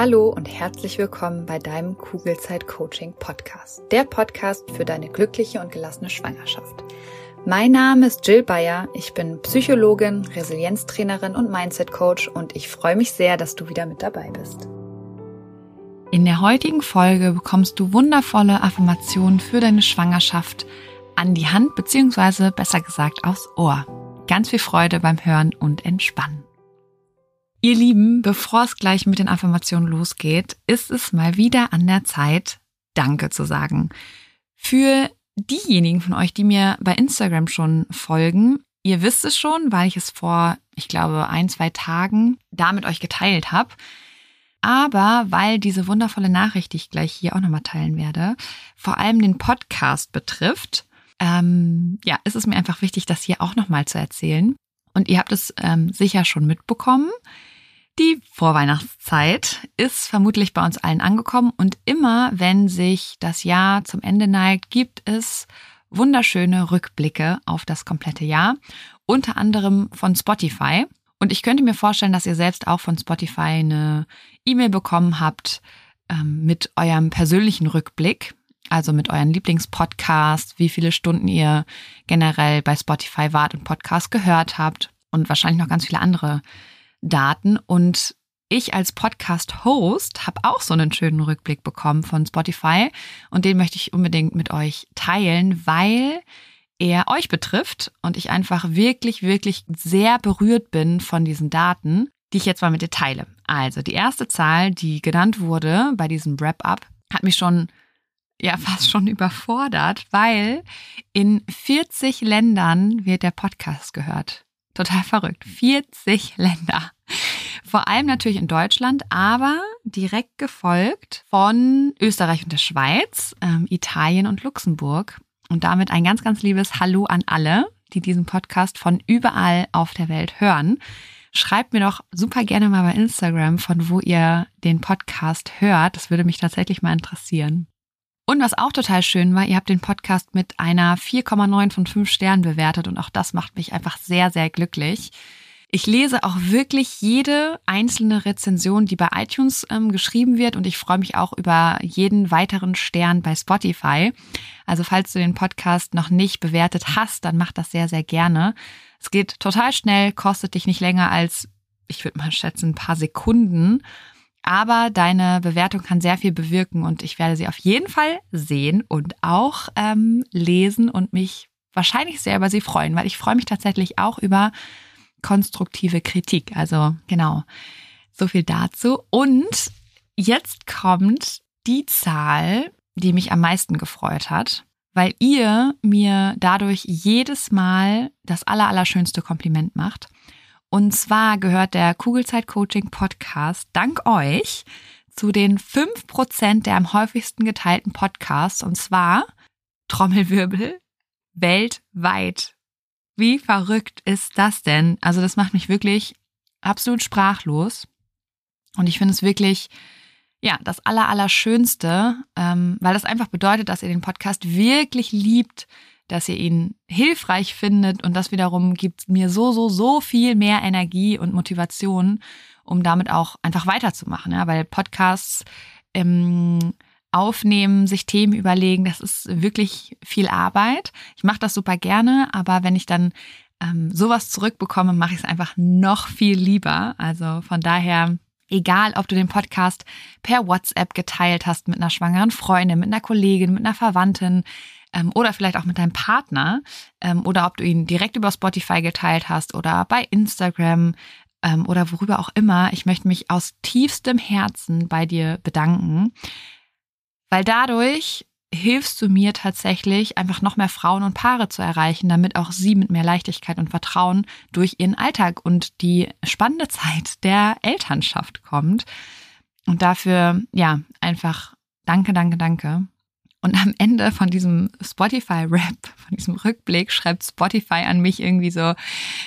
Hallo und herzlich willkommen bei deinem Kugelzeit Coaching Podcast. Der Podcast für deine glückliche und gelassene Schwangerschaft. Mein Name ist Jill Bayer. Ich bin Psychologin, Resilienztrainerin und Mindset Coach und ich freue mich sehr, dass du wieder mit dabei bist. In der heutigen Folge bekommst du wundervolle Affirmationen für deine Schwangerschaft an die Hand beziehungsweise besser gesagt aufs Ohr. Ganz viel Freude beim Hören und Entspannen. Ihr Lieben, bevor es gleich mit den Affirmationen losgeht, ist es mal wieder an der Zeit, Danke zu sagen. Für diejenigen von euch, die mir bei Instagram schon folgen, ihr wisst es schon, weil ich es vor, ich glaube, ein, zwei Tagen da mit euch geteilt habe. Aber weil diese wundervolle Nachricht, die ich gleich hier auch nochmal teilen werde, vor allem den Podcast betrifft, ähm, ja, ist es mir einfach wichtig, das hier auch nochmal zu erzählen. Und ihr habt es ähm, sicher schon mitbekommen. Die Vorweihnachtszeit ist vermutlich bei uns allen angekommen und immer wenn sich das Jahr zum Ende neigt, gibt es wunderschöne Rückblicke auf das komplette Jahr, unter anderem von Spotify. Und ich könnte mir vorstellen, dass ihr selbst auch von Spotify eine E-Mail bekommen habt ähm, mit eurem persönlichen Rückblick, also mit euren Lieblingspodcast, wie viele Stunden ihr generell bei Spotify wart und Podcast gehört habt und wahrscheinlich noch ganz viele andere Daten. Und ich als Podcast-Host habe auch so einen schönen Rückblick bekommen von Spotify und den möchte ich unbedingt mit euch teilen, weil er euch betrifft und ich einfach wirklich, wirklich sehr berührt bin von diesen Daten, die ich jetzt mal mit dir teile. Also die erste Zahl, die genannt wurde bei diesem Wrap-up, hat mich schon ja fast schon überfordert, weil in 40 Ländern wird der Podcast gehört. Total verrückt. 40 Länder. Vor allem natürlich in Deutschland, aber direkt gefolgt von Österreich und der Schweiz, ähm, Italien und Luxemburg. Und damit ein ganz, ganz liebes Hallo an alle, die diesen Podcast von überall auf der Welt hören. Schreibt mir doch super gerne mal bei Instagram, von wo ihr den Podcast hört. Das würde mich tatsächlich mal interessieren. Und was auch total schön war, ihr habt den Podcast mit einer 4,9 von 5 Sternen bewertet und auch das macht mich einfach sehr, sehr glücklich. Ich lese auch wirklich jede einzelne Rezension, die bei iTunes ähm, geschrieben wird und ich freue mich auch über jeden weiteren Stern bei Spotify. Also falls du den Podcast noch nicht bewertet hast, dann mach das sehr, sehr gerne. Es geht total schnell, kostet dich nicht länger als, ich würde mal schätzen, ein paar Sekunden. Aber deine Bewertung kann sehr viel bewirken und ich werde sie auf jeden Fall sehen und auch ähm, lesen und mich wahrscheinlich sehr über sie freuen, weil ich freue mich tatsächlich auch über konstruktive Kritik. Also genau, so viel dazu. Und jetzt kommt die Zahl, die mich am meisten gefreut hat, weil ihr mir dadurch jedes Mal das allerallerschönste Kompliment macht. Und zwar gehört der Kugelzeit Coaching Podcast dank euch zu den fünf Prozent der am häufigsten geteilten Podcasts. Und zwar Trommelwirbel weltweit. Wie verrückt ist das denn? Also das macht mich wirklich absolut sprachlos. Und ich finde es wirklich, ja, das Allerallerschönste, ähm, weil das einfach bedeutet, dass ihr den Podcast wirklich liebt, dass ihr ihn hilfreich findet und das wiederum gibt mir so, so, so viel mehr Energie und Motivation, um damit auch einfach weiterzumachen, ja, weil Podcasts ähm, aufnehmen, sich Themen überlegen, das ist wirklich viel Arbeit. Ich mache das super gerne, aber wenn ich dann ähm, sowas zurückbekomme, mache ich es einfach noch viel lieber. Also von daher, egal ob du den Podcast per WhatsApp geteilt hast mit einer schwangeren Freundin, mit einer Kollegin, mit einer Verwandtin, ähm, oder vielleicht auch mit deinem Partner ähm, oder ob du ihn direkt über Spotify geteilt hast oder bei Instagram ähm, oder worüber auch immer. Ich möchte mich aus tiefstem Herzen bei dir bedanken. Weil dadurch hilfst du mir tatsächlich, einfach noch mehr Frauen und Paare zu erreichen, damit auch sie mit mehr Leichtigkeit und Vertrauen durch ihren Alltag und die spannende Zeit der Elternschaft kommt. Und dafür, ja, einfach danke, danke, danke. Und am Ende von diesem Spotify-Rap, von diesem Rückblick, schreibt Spotify an mich irgendwie so,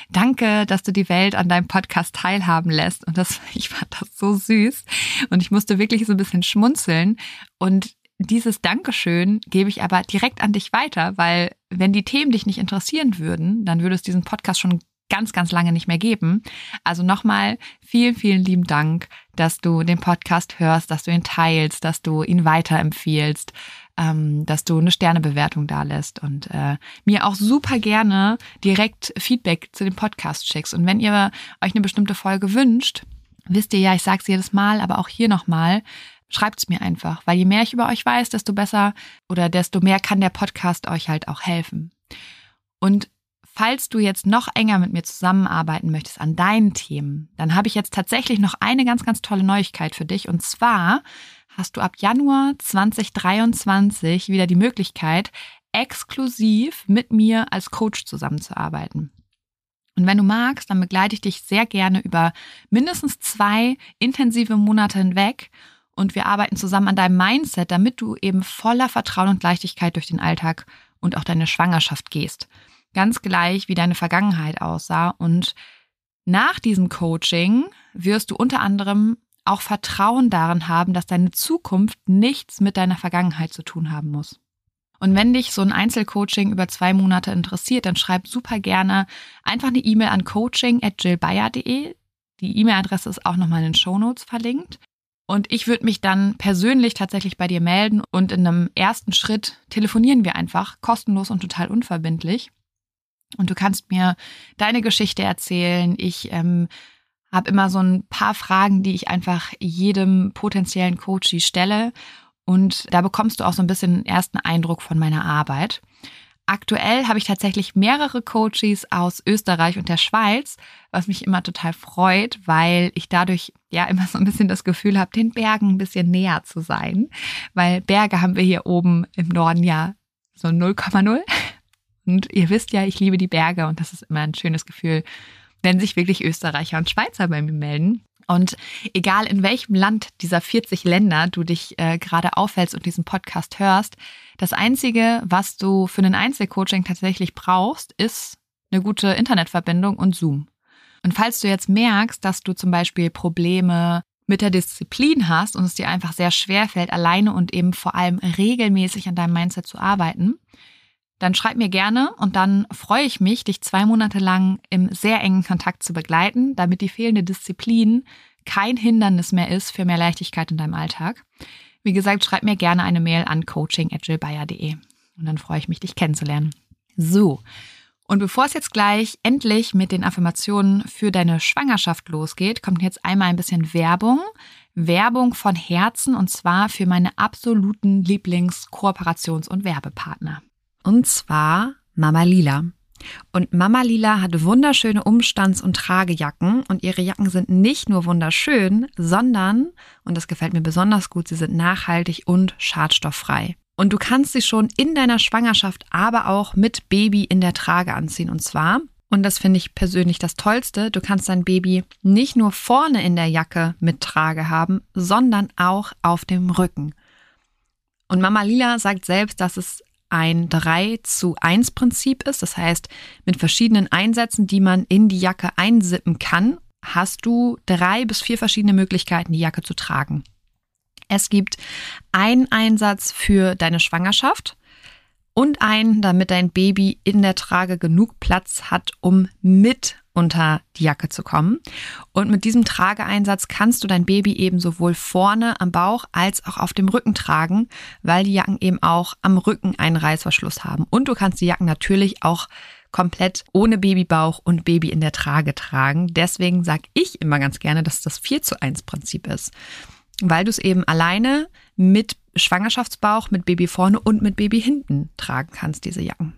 danke, dass du die Welt an deinem Podcast teilhaben lässt. Und das, ich fand das so süß. Und ich musste wirklich so ein bisschen schmunzeln. Und dieses Dankeschön gebe ich aber direkt an dich weiter, weil wenn die Themen dich nicht interessieren würden, dann würde es diesen Podcast schon ganz, ganz lange nicht mehr geben. Also nochmal vielen, vielen lieben Dank, dass du den Podcast hörst, dass du ihn teilst, dass du ihn weiterempfiehlst, ähm, dass du eine Sternebewertung da lässt und äh, mir auch super gerne direkt Feedback zu dem Podcast schickst. Und wenn ihr euch eine bestimmte Folge wünscht, wisst ihr ja, ich sage es jedes Mal, aber auch hier nochmal, schreibt es mir einfach, weil je mehr ich über euch weiß, desto besser oder desto mehr kann der Podcast euch halt auch helfen. Und falls du jetzt noch enger mit mir zusammenarbeiten möchtest an deinen Themen, dann habe ich jetzt tatsächlich noch eine ganz, ganz tolle Neuigkeit für dich. Und zwar hast du ab Januar 2023 wieder die Möglichkeit, exklusiv mit mir als Coach zusammenzuarbeiten. Und wenn du magst, dann begleite ich dich sehr gerne über mindestens zwei intensive Monate hinweg und wir arbeiten zusammen an deinem Mindset, damit du eben voller Vertrauen und Leichtigkeit durch den Alltag und auch deine Schwangerschaft gehst. Ganz gleich, wie deine Vergangenheit aussah. Und nach diesem Coaching wirst du unter anderem auch Vertrauen darin haben, dass deine Zukunft nichts mit deiner Vergangenheit zu tun haben muss. Und wenn dich so ein Einzelcoaching über zwei Monate interessiert, dann schreib super gerne einfach eine E-Mail an coaching@jillbayer.de. Die E-Mail-Adresse ist auch nochmal in den Show Notes verlinkt. Und ich würde mich dann persönlich tatsächlich bei dir melden und in einem ersten Schritt telefonieren wir einfach kostenlos und total unverbindlich. Und du kannst mir deine Geschichte erzählen. Ich ähm, habe immer so ein paar Fragen, die ich einfach jedem potenziellen Coachie stelle. Und da bekommst du auch so ein bisschen einen ersten Eindruck von meiner Arbeit. Aktuell habe ich tatsächlich mehrere Coaches aus Österreich und der Schweiz, was mich immer total freut, weil ich dadurch ja immer so ein bisschen das Gefühl habe, den Bergen ein bisschen näher zu sein. Weil Berge haben wir hier oben im Norden ja so 0,0. Und ihr wisst ja, ich liebe die Berge und das ist immer ein schönes Gefühl, wenn sich wirklich Österreicher und Schweizer bei mir melden. Und egal in welchem Land dieser 40 Länder du dich äh, gerade aufhältst und diesen Podcast hörst, das Einzige, was du für ein Einzelcoaching tatsächlich brauchst, ist eine gute Internetverbindung und Zoom. Und falls du jetzt merkst, dass du zum Beispiel Probleme mit der Disziplin hast und es dir einfach sehr schwer fällt, alleine und eben vor allem regelmäßig an deinem Mindset zu arbeiten, dann schreib mir gerne und dann freue ich mich, dich zwei Monate lang im sehr engen Kontakt zu begleiten, damit die fehlende Disziplin kein Hindernis mehr ist für mehr Leichtigkeit in deinem Alltag. Wie gesagt, schreib mir gerne eine Mail an coaching.jillbayer.de und dann freue ich mich, dich kennenzulernen. So. Und bevor es jetzt gleich endlich mit den Affirmationen für deine Schwangerschaft losgeht, kommt jetzt einmal ein bisschen Werbung. Werbung von Herzen und zwar für meine absoluten Lieblings-Kooperations- und Werbepartner. Und zwar Mama Lila. Und Mama Lila hat wunderschöne Umstands- und Tragejacken und ihre Jacken sind nicht nur wunderschön, sondern, und das gefällt mir besonders gut, sie sind nachhaltig und schadstofffrei. Und du kannst sie schon in deiner Schwangerschaft, aber auch mit Baby in der Trage anziehen. Und zwar, und das finde ich persönlich das Tollste, du kannst dein Baby nicht nur vorne in der Jacke mit Trage haben, sondern auch auf dem Rücken. Und Mama Lila sagt selbst, dass es ein 3 zu 1 Prinzip ist. Das heißt, mit verschiedenen Einsätzen, die man in die Jacke einsippen kann, hast du drei bis vier verschiedene Möglichkeiten, die Jacke zu tragen. Es gibt einen Einsatz für deine Schwangerschaft und einen, damit dein Baby in der Trage genug Platz hat, um mit unter die Jacke zu kommen. Und mit diesem Trageeinsatz kannst du dein Baby eben sowohl vorne am Bauch als auch auf dem Rücken tragen, weil die Jacken eben auch am Rücken einen Reißverschluss haben. Und du kannst die Jacken natürlich auch komplett ohne Babybauch und Baby in der Trage tragen. Deswegen sage ich immer ganz gerne, dass das 4 zu 1 Prinzip ist. Weil du es eben alleine mit Schwangerschaftsbauch, mit Baby vorne und mit Baby hinten tragen kannst, diese Jacken.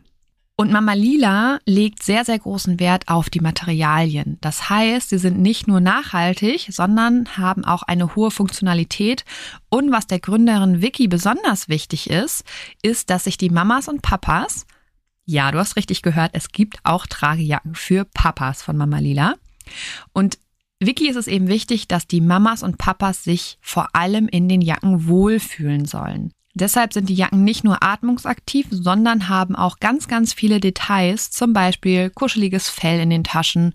Und Mama Lila legt sehr, sehr großen Wert auf die Materialien. Das heißt, sie sind nicht nur nachhaltig, sondern haben auch eine hohe Funktionalität. Und was der Gründerin Vicky besonders wichtig ist, ist, dass sich die Mamas und Papas, ja, du hast richtig gehört, es gibt auch Tragejacken für Papas von Mama Lila. Und Vicky ist es eben wichtig, dass die Mamas und Papas sich vor allem in den Jacken wohlfühlen sollen. Deshalb sind die Jacken nicht nur atmungsaktiv, sondern haben auch ganz, ganz viele Details, zum Beispiel kuscheliges Fell in den Taschen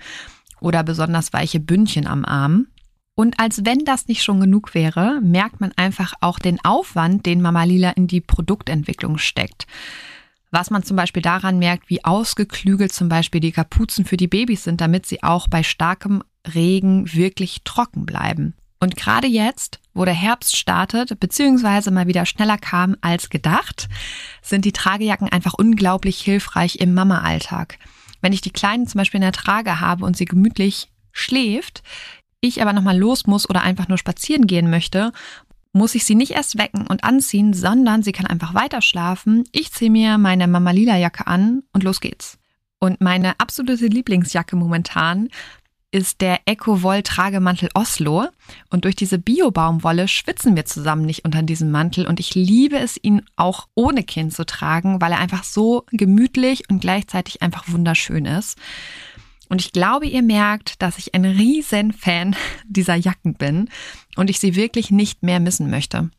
oder besonders weiche Bündchen am Arm. Und als wenn das nicht schon genug wäre, merkt man einfach auch den Aufwand, den Mama Lila in die Produktentwicklung steckt. Was man zum Beispiel daran merkt, wie ausgeklügelt zum Beispiel die Kapuzen für die Babys sind, damit sie auch bei starkem Regen wirklich trocken bleiben. Und gerade jetzt, wo der Herbst startet, beziehungsweise mal wieder schneller kam als gedacht, sind die Tragejacken einfach unglaublich hilfreich im Mama-Alltag. Wenn ich die Kleinen zum Beispiel in der Trage habe und sie gemütlich schläft, ich aber nochmal los muss oder einfach nur spazieren gehen möchte, muss ich sie nicht erst wecken und anziehen, sondern sie kann einfach weiter schlafen. Ich ziehe mir meine Mama Lila Jacke an und los geht's. Und meine absolute Lieblingsjacke momentan ist der Eco-Woll Tragemantel Oslo und durch diese Bio-Baumwolle schwitzen wir zusammen nicht unter diesem Mantel und ich liebe es, ihn auch ohne Kind zu tragen, weil er einfach so gemütlich und gleichzeitig einfach wunderschön ist. Und ich glaube, ihr merkt, dass ich ein riesen Fan dieser Jacken bin und ich sie wirklich nicht mehr missen möchte.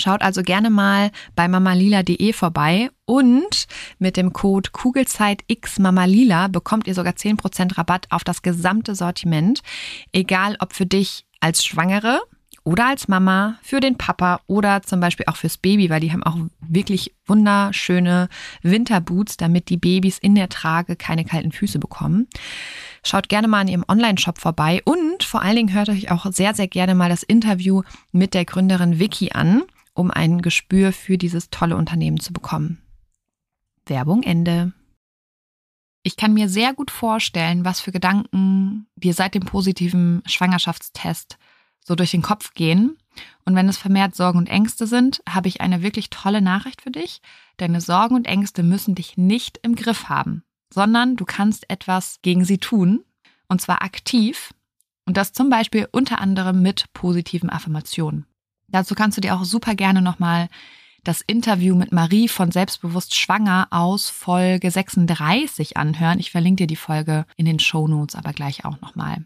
Schaut also gerne mal bei mamalila.de vorbei und mit dem Code KugelzeitXMamalila bekommt ihr sogar 10% Rabatt auf das gesamte Sortiment, egal ob für dich als Schwangere oder als Mama, für den Papa oder zum Beispiel auch fürs Baby, weil die haben auch wirklich wunderschöne Winterboots, damit die Babys in der Trage keine kalten Füße bekommen. Schaut gerne mal in ihrem Online-Shop vorbei und vor allen Dingen hört euch auch sehr, sehr gerne mal das Interview mit der Gründerin Vicky an um ein Gespür für dieses tolle Unternehmen zu bekommen. Werbung Ende. Ich kann mir sehr gut vorstellen, was für Gedanken dir seit dem positiven Schwangerschaftstest so durch den Kopf gehen. Und wenn es vermehrt Sorgen und Ängste sind, habe ich eine wirklich tolle Nachricht für dich. Deine Sorgen und Ängste müssen dich nicht im Griff haben, sondern du kannst etwas gegen sie tun. Und zwar aktiv. Und das zum Beispiel unter anderem mit positiven Affirmationen. Dazu kannst du dir auch super gerne nochmal das Interview mit Marie von Selbstbewusst Schwanger aus Folge 36 anhören. Ich verlinke dir die Folge in den Show Notes aber gleich auch nochmal.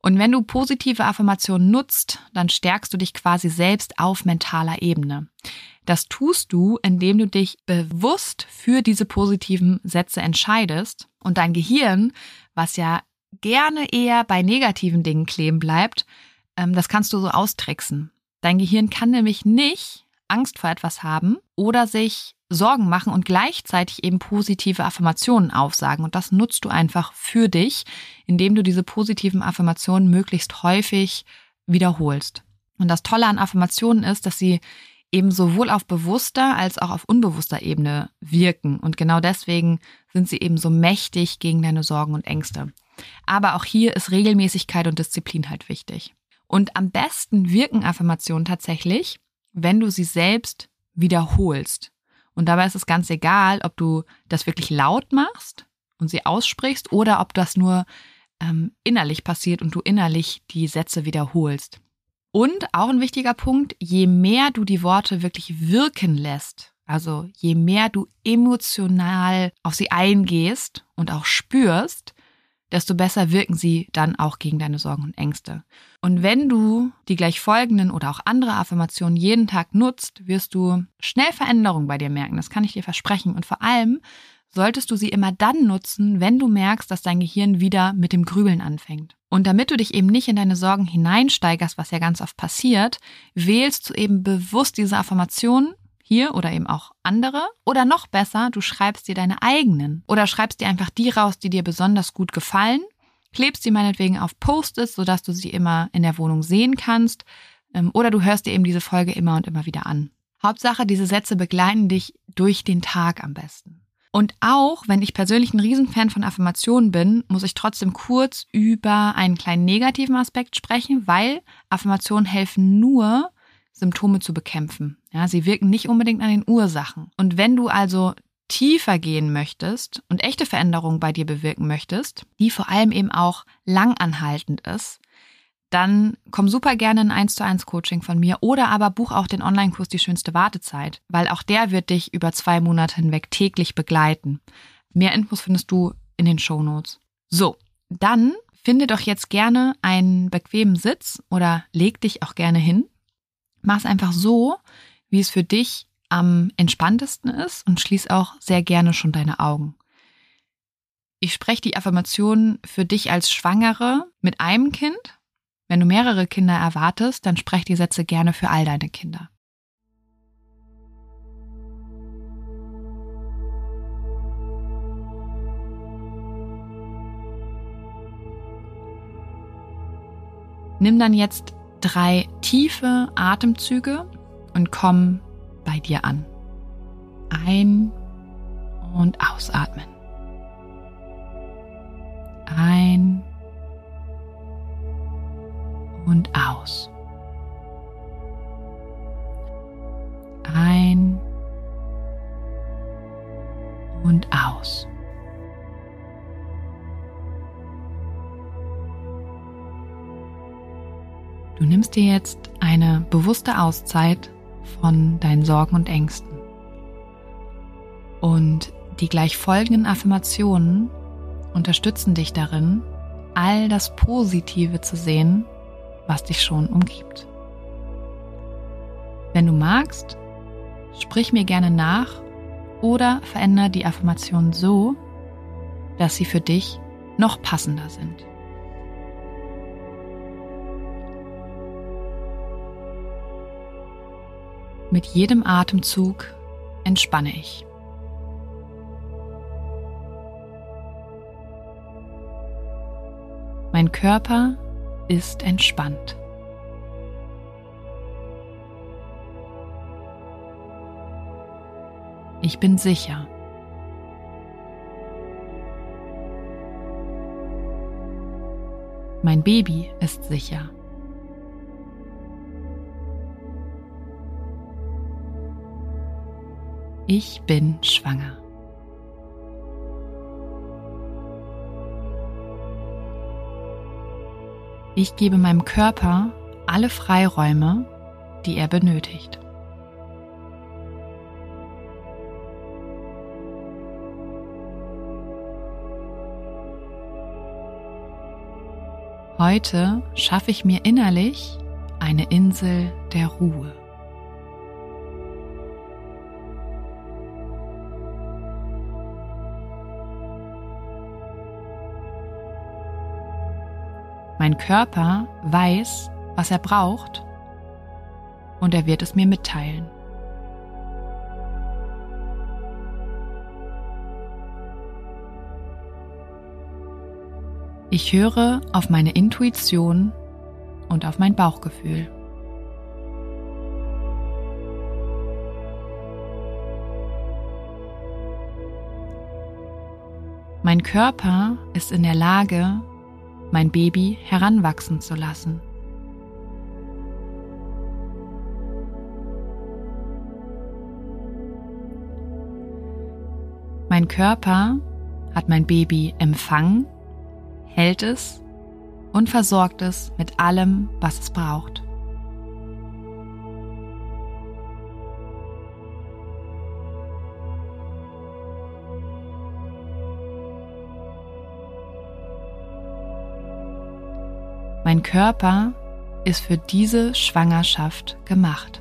Und wenn du positive Affirmationen nutzt, dann stärkst du dich quasi selbst auf mentaler Ebene. Das tust du, indem du dich bewusst für diese positiven Sätze entscheidest und dein Gehirn, was ja gerne eher bei negativen Dingen kleben bleibt, ähm, das kannst du so austricksen. Dein Gehirn kann nämlich nicht Angst vor etwas haben oder sich Sorgen machen und gleichzeitig eben positive Affirmationen aufsagen. Und das nutzt du einfach für dich, indem du diese positiven Affirmationen möglichst häufig wiederholst. Und das Tolle an Affirmationen ist, dass sie eben sowohl auf bewusster als auch auf unbewusster Ebene wirken. Und genau deswegen sind sie eben so mächtig gegen deine Sorgen und Ängste. Aber auch hier ist Regelmäßigkeit und Disziplin halt wichtig. Und am besten wirken Affirmationen tatsächlich, wenn du sie selbst wiederholst. Und dabei ist es ganz egal, ob du das wirklich laut machst und sie aussprichst oder ob das nur ähm, innerlich passiert und du innerlich die Sätze wiederholst. Und auch ein wichtiger Punkt, je mehr du die Worte wirklich wirken lässt, also je mehr du emotional auf sie eingehst und auch spürst, desto besser wirken sie dann auch gegen deine Sorgen und Ängste. Und wenn du die gleich folgenden oder auch andere Affirmationen jeden Tag nutzt, wirst du schnell Veränderungen bei dir merken. Das kann ich dir versprechen. Und vor allem solltest du sie immer dann nutzen, wenn du merkst, dass dein Gehirn wieder mit dem Grübeln anfängt. Und damit du dich eben nicht in deine Sorgen hineinsteigerst, was ja ganz oft passiert, wählst du eben bewusst diese Affirmationen hier oder eben auch andere. Oder noch besser, du schreibst dir deine eigenen. Oder schreibst dir einfach die raus, die dir besonders gut gefallen. Klebst sie meinetwegen auf Post-its, sodass du sie immer in der Wohnung sehen kannst. Ähm, oder du hörst dir eben diese Folge immer und immer wieder an. Hauptsache, diese Sätze begleiten dich durch den Tag am besten. Und auch wenn ich persönlich ein Riesenfan von Affirmationen bin, muss ich trotzdem kurz über einen kleinen negativen Aspekt sprechen, weil Affirmationen helfen nur, Symptome zu bekämpfen. Ja, sie wirken nicht unbedingt an den Ursachen. Und wenn du also tiefer gehen möchtest und echte Veränderungen bei dir bewirken möchtest, die vor allem eben auch langanhaltend ist, dann komm super gerne in 1 zu 1 Coaching von mir oder aber buch auch den Online-Kurs Die schönste Wartezeit, weil auch der wird dich über zwei Monate hinweg täglich begleiten. Mehr Infos findest du in den Show Notes. So, dann finde doch jetzt gerne einen bequemen Sitz oder leg dich auch gerne hin Mach es einfach so, wie es für dich am entspanntesten ist und schließ auch sehr gerne schon deine Augen. Ich spreche die Affirmation für dich als Schwangere mit einem Kind. Wenn du mehrere Kinder erwartest, dann spreche die Sätze gerne für all deine Kinder. Nimm dann jetzt drei tiefe Atemzüge und komm bei dir an. Ein und ausatmen. Ein und aus. Ein und aus. Du nimmst dir jetzt eine bewusste Auszeit von deinen Sorgen und Ängsten. Und die gleich folgenden Affirmationen unterstützen dich darin, all das Positive zu sehen, was dich schon umgibt. Wenn du magst, sprich mir gerne nach oder verändere die Affirmation so, dass sie für dich noch passender sind. Mit jedem Atemzug entspanne ich. Mein Körper ist entspannt. Ich bin sicher. Mein Baby ist sicher. Ich bin schwanger. Ich gebe meinem Körper alle Freiräume, die er benötigt. Heute schaffe ich mir innerlich eine Insel der Ruhe. Mein Körper weiß, was er braucht und er wird es mir mitteilen. Ich höre auf meine Intuition und auf mein Bauchgefühl. Mein Körper ist in der Lage, mein Baby heranwachsen zu lassen. Mein Körper hat mein Baby empfangen, hält es und versorgt es mit allem, was es braucht. Mein Körper ist für diese Schwangerschaft gemacht.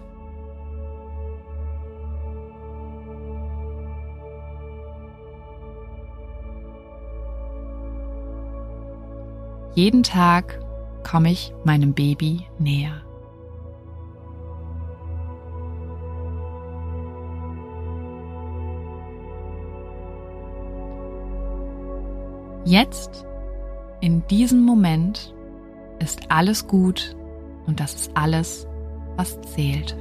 Jeden Tag komme ich meinem Baby näher. Jetzt, in diesem Moment, ist alles gut und das ist alles, was zählt.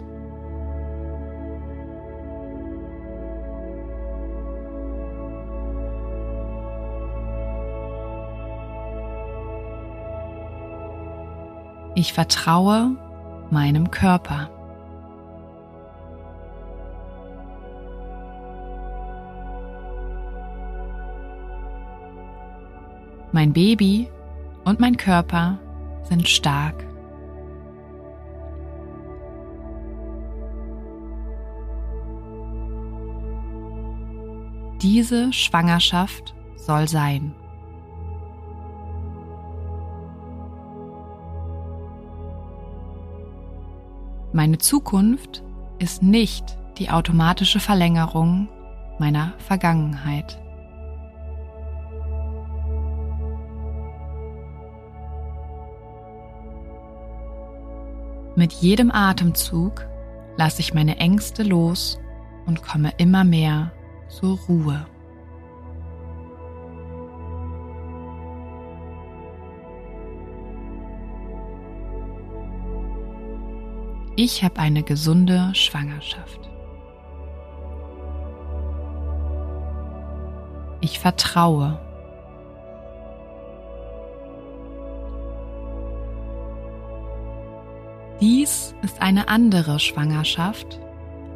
Ich vertraue meinem Körper. Mein Baby und mein Körper sind stark. Diese Schwangerschaft soll sein. Meine Zukunft ist nicht die automatische Verlängerung meiner Vergangenheit. Mit jedem Atemzug lasse ich meine Ängste los und komme immer mehr zur Ruhe. Ich habe eine gesunde Schwangerschaft. Ich vertraue. Dies ist eine andere Schwangerschaft,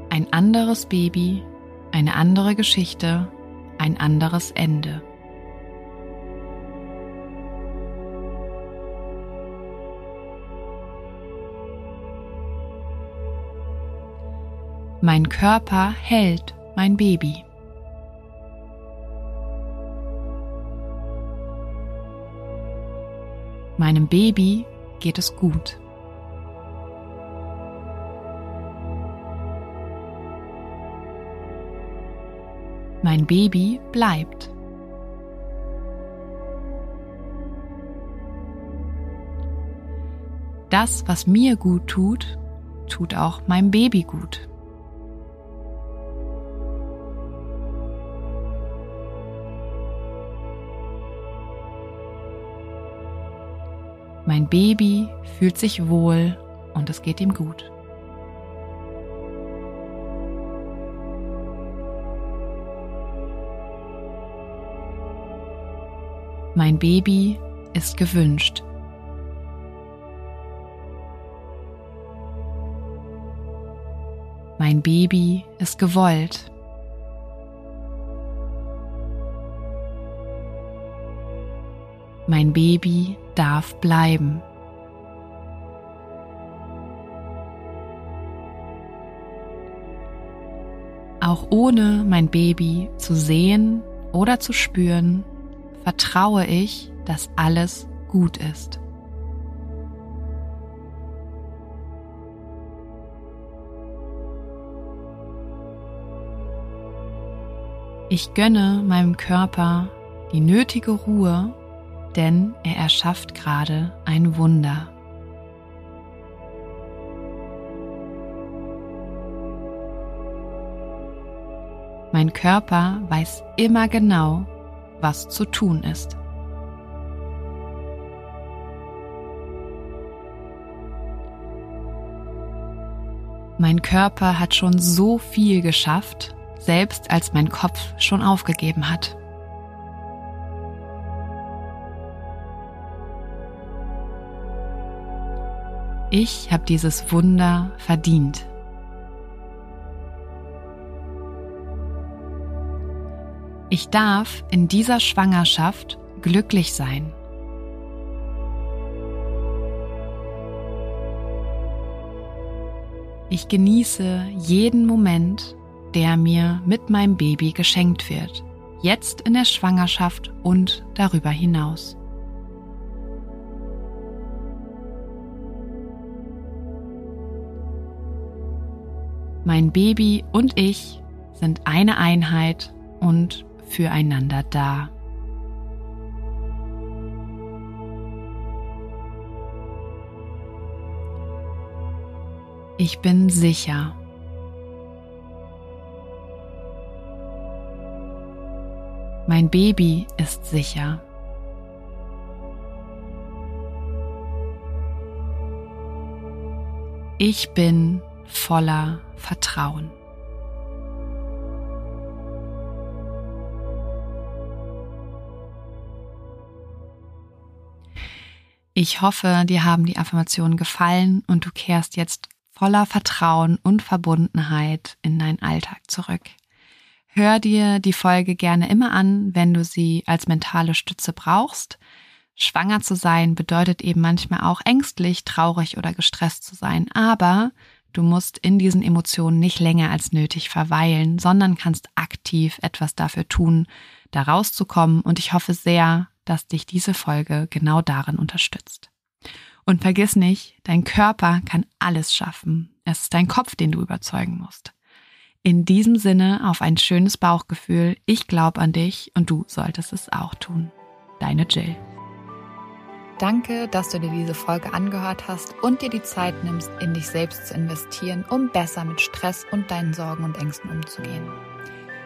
ein anderes Baby, eine andere Geschichte, ein anderes Ende. Mein Körper hält mein Baby. Meinem Baby geht es gut. Mein Baby bleibt. Das, was mir gut tut, tut auch meinem Baby gut. Mein Baby fühlt sich wohl und es geht ihm gut. Mein Baby ist gewünscht. Mein Baby ist gewollt. Mein Baby darf bleiben. Auch ohne mein Baby zu sehen oder zu spüren, vertraue ich, dass alles gut ist. Ich gönne meinem Körper die nötige Ruhe denn er erschafft gerade ein Wunder. Mein Körper weiß immer genau, was zu tun ist. Mein Körper hat schon so viel geschafft, selbst als mein Kopf schon aufgegeben hat. Ich habe dieses Wunder verdient. Ich darf in dieser Schwangerschaft glücklich sein. Ich genieße jeden Moment, der mir mit meinem Baby geschenkt wird, jetzt in der Schwangerschaft und darüber hinaus. Mein Baby und ich sind eine Einheit und füreinander da. Ich bin sicher. Mein Baby ist sicher. Ich bin voller Vertrauen. Ich hoffe, dir haben die Affirmationen gefallen und du kehrst jetzt voller Vertrauen und Verbundenheit in deinen Alltag zurück. Hör dir die Folge gerne immer an, wenn du sie als mentale Stütze brauchst. Schwanger zu sein bedeutet eben manchmal auch ängstlich, traurig oder gestresst zu sein, aber Du musst in diesen Emotionen nicht länger als nötig verweilen, sondern kannst aktiv etwas dafür tun, da rauszukommen. Und ich hoffe sehr, dass dich diese Folge genau darin unterstützt. Und vergiss nicht, dein Körper kann alles schaffen. Es ist dein Kopf, den du überzeugen musst. In diesem Sinne auf ein schönes Bauchgefühl. Ich glaube an dich und du solltest es auch tun. Deine Jill. Danke, dass du dir diese Folge angehört hast und dir die Zeit nimmst, in dich selbst zu investieren, um besser mit Stress und deinen Sorgen und Ängsten umzugehen.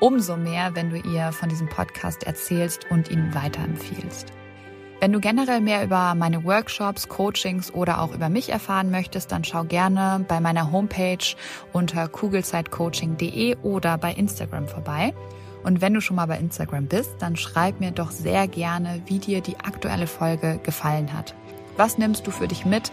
umso mehr, wenn du ihr von diesem Podcast erzählst und ihn weiterempfiehlst. Wenn du generell mehr über meine Workshops, Coachings oder auch über mich erfahren möchtest, dann schau gerne bei meiner Homepage unter kugelzeitcoaching.de oder bei Instagram vorbei. Und wenn du schon mal bei Instagram bist, dann schreib mir doch sehr gerne, wie dir die aktuelle Folge gefallen hat. Was nimmst du für dich mit?